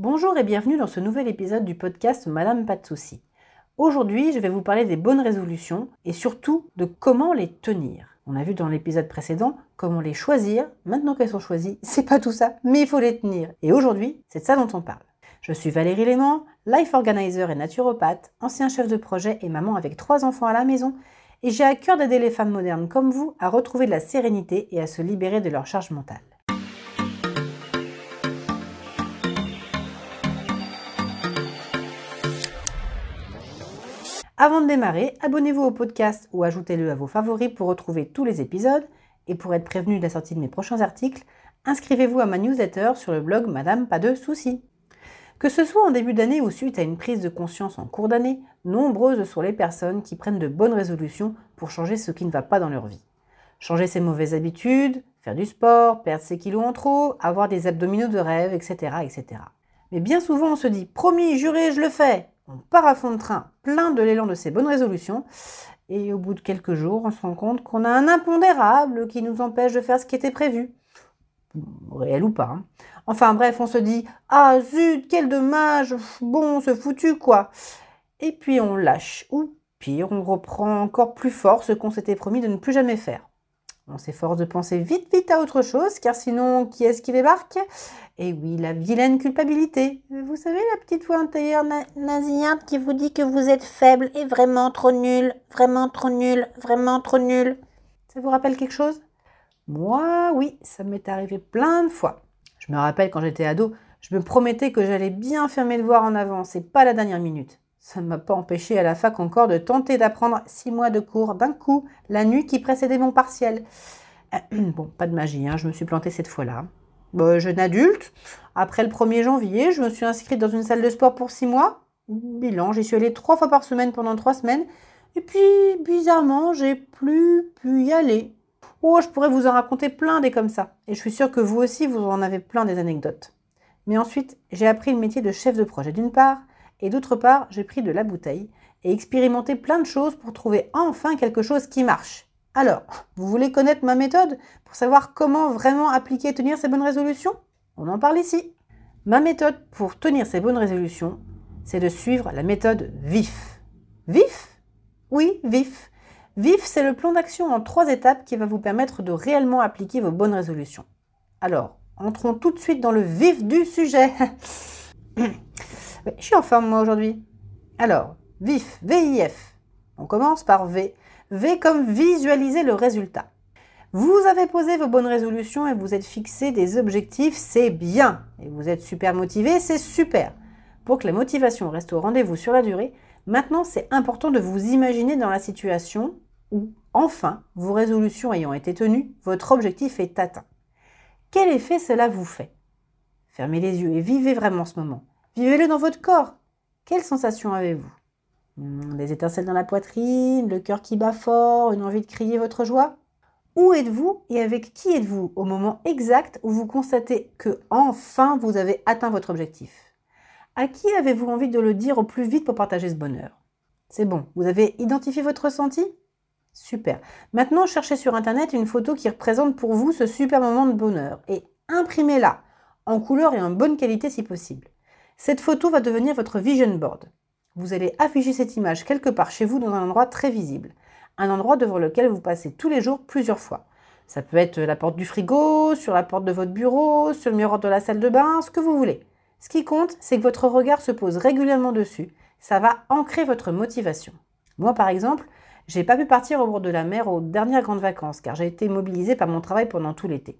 Bonjour et bienvenue dans ce nouvel épisode du podcast Madame Pas de Soucis. Aujourd'hui, je vais vous parler des bonnes résolutions et surtout de comment les tenir. On a vu dans l'épisode précédent comment les choisir. Maintenant qu'elles sont choisies, c'est pas tout ça, mais il faut les tenir. Et aujourd'hui, c'est de ça dont on parle. Je suis Valérie Léman, life organizer et naturopathe, ancien chef de projet et maman avec trois enfants à la maison. Et j'ai à cœur d'aider les femmes modernes comme vous à retrouver de la sérénité et à se libérer de leur charge mentale. Avant de démarrer, abonnez-vous au podcast ou ajoutez-le à vos favoris pour retrouver tous les épisodes et pour être prévenu de la sortie de mes prochains articles, inscrivez-vous à ma newsletter sur le blog Madame Pas de Soucis. Que ce soit en début d'année ou suite à une prise de conscience en cours d'année, nombreuses sont les personnes qui prennent de bonnes résolutions pour changer ce qui ne va pas dans leur vie. Changer ses mauvaises habitudes, faire du sport, perdre ses kilos en trop, avoir des abdominaux de rêve, etc., etc. Mais bien souvent on se dit promis, juré, je le fais, on part à fond de train, plein de l'élan de ces bonnes résolutions, et au bout de quelques jours, on se rend compte qu'on a un impondérable qui nous empêche de faire ce qui était prévu. Réel ou pas. Hein. Enfin bref, on se dit Ah zut, quel dommage, bon, se foutu quoi. Et puis on lâche, ou pire, on reprend encore plus fort ce qu'on s'était promis de ne plus jamais faire. On s'efforce de penser vite, vite à autre chose, car sinon, qui est-ce qui débarque? Et oui, la vilaine culpabilité. Vous savez, la petite voix intérieure nasillarde qui vous dit que vous êtes faible et vraiment trop nul, vraiment trop nul, vraiment trop nul. Ça vous rappelle quelque chose? Moi, oui, ça m'est arrivé plein de fois. Je me rappelle quand j'étais ado, je me promettais que j'allais bien faire mes devoirs en avance et pas la dernière minute. Ça ne m'a pas empêché à la fac encore de tenter d'apprendre six mois de cours d'un coup, la nuit qui précédait mon partiel. Bon, pas de magie, hein, je me suis plantée cette fois-là. Bon, jeune adulte, après le 1er janvier, je me suis inscrite dans une salle de sport pour six mois. Bilan, j'y suis allée trois fois par semaine pendant trois semaines. Et puis, bizarrement, j'ai plus pu y aller. Oh, je pourrais vous en raconter plein des comme ça. Et je suis sûre que vous aussi, vous en avez plein des anecdotes. Mais ensuite, j'ai appris le métier de chef de projet d'une part, et d'autre part, j'ai pris de la bouteille et expérimenté plein de choses pour trouver enfin quelque chose qui marche. Alors, vous voulez connaître ma méthode pour savoir comment vraiment appliquer et tenir ces bonnes résolutions? On en parle ici. Ma méthode pour tenir ces bonnes résolutions, c'est de suivre la méthode VIF. VIF Oui, VIF. VIF, c'est le plan d'action en trois étapes qui va vous permettre de réellement appliquer vos bonnes résolutions. Alors, entrons tout de suite dans le vif du sujet. Je suis en forme moi aujourd'hui. Alors, VIF, VIF. On commence par V. V comme visualiser le résultat. Vous avez posé vos bonnes résolutions et vous êtes fixé des objectifs, c'est bien. Et vous êtes super motivé, c'est super. Pour que la motivation reste au rendez-vous sur la durée, maintenant c'est important de vous imaginer dans la situation où, enfin, vos résolutions ayant été tenues, votre objectif est atteint. Quel effet cela vous fait? Fermez les yeux et vivez vraiment ce moment. Vivez-le dans votre corps. Quelle sensation avez-vous? Hmm, Des étincelles dans la poitrine, le cœur qui bat fort, une envie de crier votre joie? Où êtes-vous et avec qui êtes-vous au moment exact où vous constatez que enfin vous avez atteint votre objectif? À qui avez-vous envie de le dire au plus vite pour partager ce bonheur? C'est bon, vous avez identifié votre ressenti? Super. Maintenant, cherchez sur Internet une photo qui représente pour vous ce super moment de bonheur et imprimez-la en couleur et en bonne qualité si possible. Cette photo va devenir votre vision board. Vous allez afficher cette image quelque part chez vous dans un endroit très visible, un endroit devant lequel vous passez tous les jours plusieurs fois. Ça peut être la porte du frigo, sur la porte de votre bureau, sur le miroir de la salle de bain, ce que vous voulez. Ce qui compte, c'est que votre regard se pose régulièrement dessus. Ça va ancrer votre motivation. Moi, par exemple, j'ai pas pu partir au bord de la mer aux dernières grandes vacances car j'ai été mobilisée par mon travail pendant tout l'été.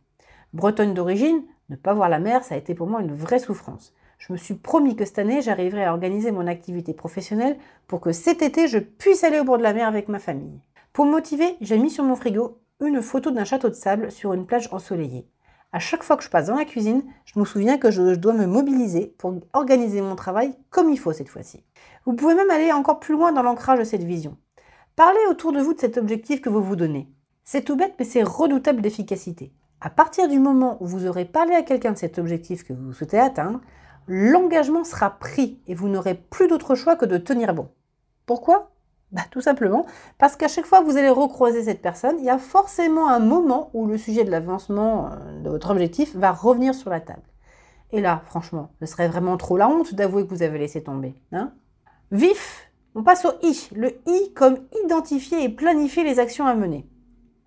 Bretonne d'origine, ne pas voir la mer, ça a été pour moi une vraie souffrance. Je me suis promis que cette année, j'arriverais à organiser mon activité professionnelle pour que cet été, je puisse aller au bord de la mer avec ma famille. Pour me motiver, j'ai mis sur mon frigo une photo d'un château de sable sur une plage ensoleillée. À chaque fois que je passe dans la cuisine, je me souviens que je dois me mobiliser pour organiser mon travail comme il faut cette fois-ci. Vous pouvez même aller encore plus loin dans l'ancrage de cette vision. Parlez autour de vous de cet objectif que vous vous donnez. C'est tout bête, mais c'est redoutable d'efficacité. À partir du moment où vous aurez parlé à quelqu'un de cet objectif que vous souhaitez atteindre, l'engagement sera pris et vous n'aurez plus d'autre choix que de tenir bon. Pourquoi? Bah, Tout simplement parce qu'à chaque fois que vous allez recroiser cette personne, il y a forcément un moment où le sujet de l'avancement euh, de votre objectif va revenir sur la table. Et là, franchement, ce serait vraiment trop la honte d'avouer que vous avez laissé tomber. Hein Vif, on passe au I. Le I comme identifier et planifier les actions à mener.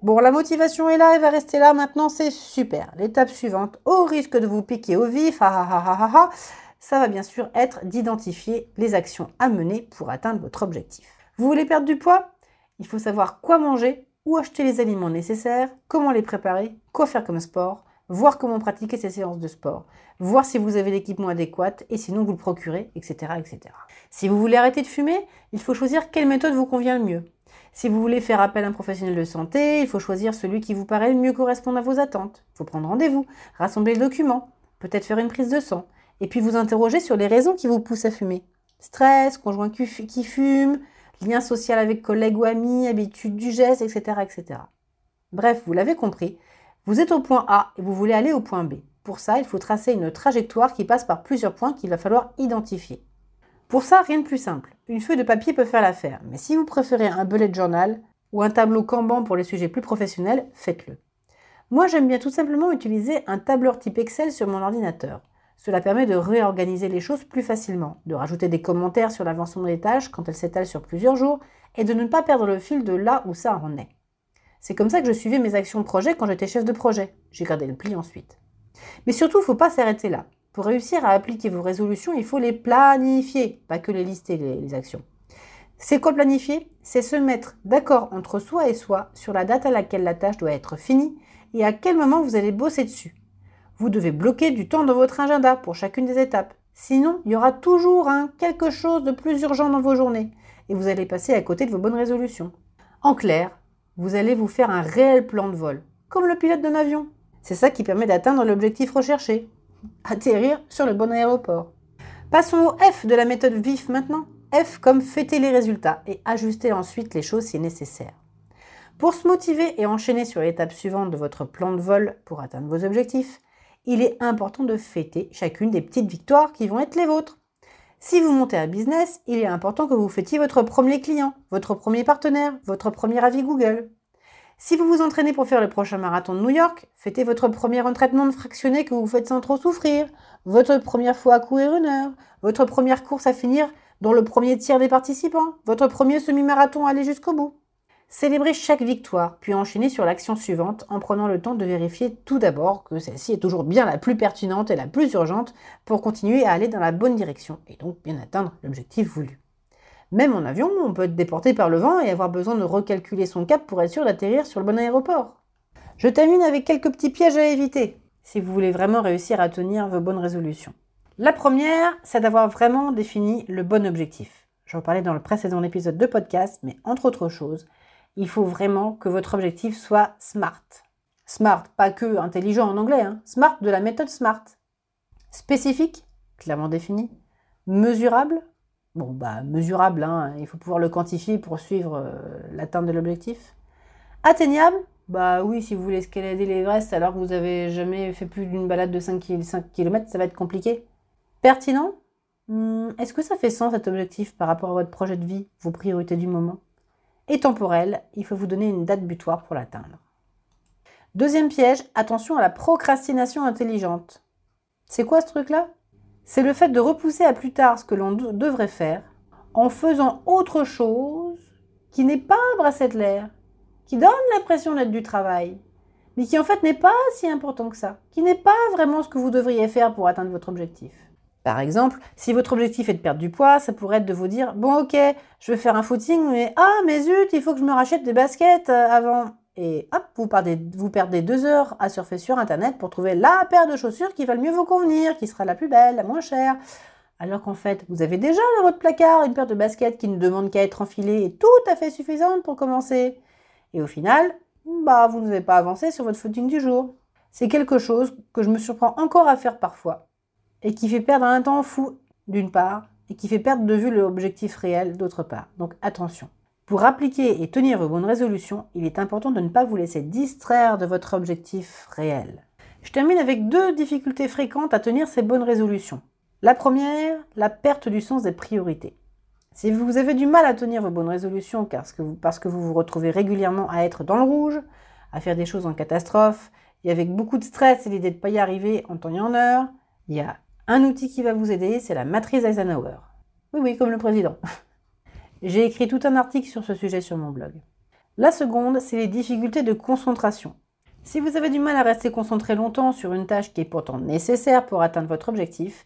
Bon, la motivation est là, elle va rester là maintenant, c'est super. L'étape suivante, au risque de vous piquer au vif, ah, ah, ah, ça va bien sûr être d'identifier les actions à mener pour atteindre votre objectif. Vous voulez perdre du poids? Il faut savoir quoi manger, où acheter les aliments nécessaires, comment les préparer, quoi faire comme sport, voir comment pratiquer ces séances de sport, voir si vous avez l'équipement adéquat et sinon vous le procurez, etc., etc. Si vous voulez arrêter de fumer, il faut choisir quelle méthode vous convient le mieux. Si vous voulez faire appel à un professionnel de santé, il faut choisir celui qui vous paraît le mieux correspondre à vos attentes. Il faut prendre rendez-vous, rassembler les documents, peut-être faire une prise de sang, et puis vous interroger sur les raisons qui vous poussent à fumer. Stress, conjoint qui fume, lien social avec collègues ou amis, habitude du geste, etc., etc. Bref, vous l'avez compris, vous êtes au point A et vous voulez aller au point B. Pour ça, il faut tracer une trajectoire qui passe par plusieurs points qu'il va falloir identifier. Pour ça, rien de plus simple. Une feuille de papier peut faire l'affaire, mais si vous préférez un bullet journal ou un tableau Kanban pour les sujets plus professionnels, faites-le. Moi, j'aime bien tout simplement utiliser un tableur type Excel sur mon ordinateur. Cela permet de réorganiser les choses plus facilement, de rajouter des commentaires sur l'avancement des tâches quand elles s'étalent sur plusieurs jours et de ne pas perdre le fil de là où ça en est. C'est comme ça que je suivais mes actions projet quand j'étais chef de projet. J'ai gardé le pli ensuite. Mais surtout, il ne faut pas s'arrêter là. Pour réussir à appliquer vos résolutions, il faut les planifier, pas que les lister, les, actions. C'est quoi planifier? C'est se mettre d'accord entre soi et soi sur la date à laquelle la tâche doit être finie et à quel moment vous allez bosser dessus. Vous devez bloquer du temps dans votre agenda pour chacune des étapes. Sinon, il y aura toujours quelque chose de plus urgent dans vos journées et vous allez passer à côté de vos bonnes résolutions. En clair, vous allez vous faire un réel plan de vol, comme le pilote d'un avion. C'est ça qui permet d'atteindre l'objectif recherché atterrir sur le bon aéroport. Passons au F de la méthode VIF maintenant. F comme fêter les résultats et ajuster ensuite les choses si nécessaire. Pour se motiver et enchaîner sur l'étape suivante de votre plan de vol pour atteindre vos objectifs, il est important de fêter chacune des petites victoires qui vont être les vôtres. Si vous montez un business, il est important que vous fêtiez votre premier client, votre premier partenaire, votre premier avis Google. Si vous vous entraînez pour faire le prochain marathon de New York, fêtez votre premier entraînement de fractionné que vous faites sans trop souffrir, votre première fois à courir une heure, votre première course à finir dans le premier tiers des participants, votre premier semi-marathon à aller jusqu'au bout. Célébrez chaque victoire, puis enchaînez sur l'action suivante en prenant le temps de vérifier tout d'abord que celle-ci est toujours bien la plus pertinente et la plus urgente pour continuer à aller dans la bonne direction et donc bien atteindre l'objectif voulu. Même en avion, on peut être déporté par le vent et avoir besoin de recalculer son cap pour être sûr d'atterrir sur le bon aéroport. Je termine avec quelques petits pièges à éviter si vous voulez vraiment réussir à tenir vos bonnes résolutions. La première, c'est d'avoir vraiment défini le bon objectif. J'en parlais dans le précédent épisode de podcast, mais entre autres choses, il faut vraiment que votre objectif soit SMART. SMART, pas que intelligent en anglais, hein. SMART de la méthode SMART. Spécifique, clairement défini. Mesurable, bon, bah, mesurable, hein, il faut pouvoir le quantifier pour suivre euh, l'atteinte de l'objectif. Atteignable, bah oui, si vous voulez escalader l'Everest alors que vous avez jamais fait plus d'une balade de 5 km, ça va être compliqué. Pertinent? Hmm, Est-ce que ça fait sens cet objectif par rapport à votre projet de vie, vos priorités du moment? Et temporel, il faut vous donner une date butoir pour l'atteindre. Deuxième piège, attention à la procrastination intelligente. C'est quoi ce truc-là? C'est le fait de repousser à plus tard ce que l'on devrait faire en faisant autre chose qui n'est pas l'air, qui donne l'impression d'être du travail, mais qui en fait n'est pas si important que ça, qui n'est pas vraiment ce que vous devriez faire pour atteindre votre objectif. Par exemple, si votre objectif est de perdre du poids, ça pourrait être de vous dire Bon, ok, je vais faire un footing, mais ah, mais zut, il faut que je me rachète des baskets euh, avant et hop, vous perdez, deux heures à surfer sur Internet pour trouver la paire de chaussures qui va le mieux vous convenir, qui sera la plus belle, la moins chère. Alors qu'en fait, vous avez déjà dans votre placard une paire de baskets qui ne demande qu'à être enfilée et tout à fait suffisante pour commencer. Et au final, bah, vous n'avez pas avancé sur votre footing du jour. C'est quelque chose que je me surprends encore à faire parfois et qui fait perdre un temps fou d'une part et qui fait perdre de vue l'objectif réel d'autre part. Donc attention. Pour appliquer et tenir vos bonnes résolutions, il est important de ne pas vous laisser distraire de votre objectif réel. Je termine avec deux difficultés fréquentes à tenir ces bonnes résolutions. La première, la perte du sens des priorités. Si vous avez du mal à tenir vos bonnes résolutions parce que vous, vous vous retrouvez régulièrement à être dans le rouge, à faire des choses en catastrophe, et avec beaucoup de stress et l'idée de ne pas y arriver en temps et en heure, Il y a un outil qui va vous aider, c'est la matrice Eisenhower. Oui, oui, comme le président. J'ai écrit tout un article sur ce sujet sur mon blog. La seconde, c'est les difficultés de concentration. Si vous avez du mal à rester concentré longtemps sur une tâche qui est pourtant nécessaire pour atteindre votre objectif,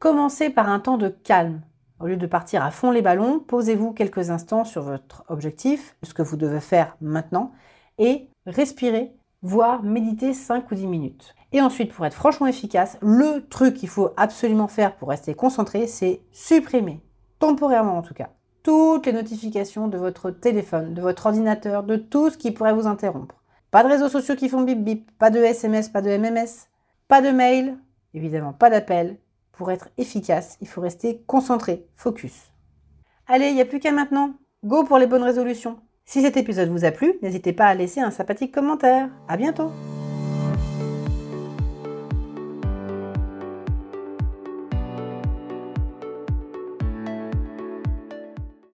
commencez par un temps de calme. Au lieu de partir à fond les ballons, posez-vous quelques instants sur votre objectif, ce que vous devez faire maintenant, et respirez, voire méditez 5 ou 10 minutes. Et ensuite, pour être franchement efficace, le truc qu'il faut absolument faire pour rester concentré, c'est supprimer, temporairement en tout cas, toutes les notifications de votre téléphone, de votre ordinateur, de tout ce qui pourrait vous interrompre. Pas de réseaux sociaux qui font bip bip, pas de SMS, pas de MMS, pas de mail, évidemment pas d'appel. Pour être efficace, il faut rester concentré, focus. Allez, il n'y a plus qu'à maintenant. Go pour les bonnes résolutions. Si cet épisode vous a plu, n'hésitez pas à laisser un sympathique commentaire. À bientôt!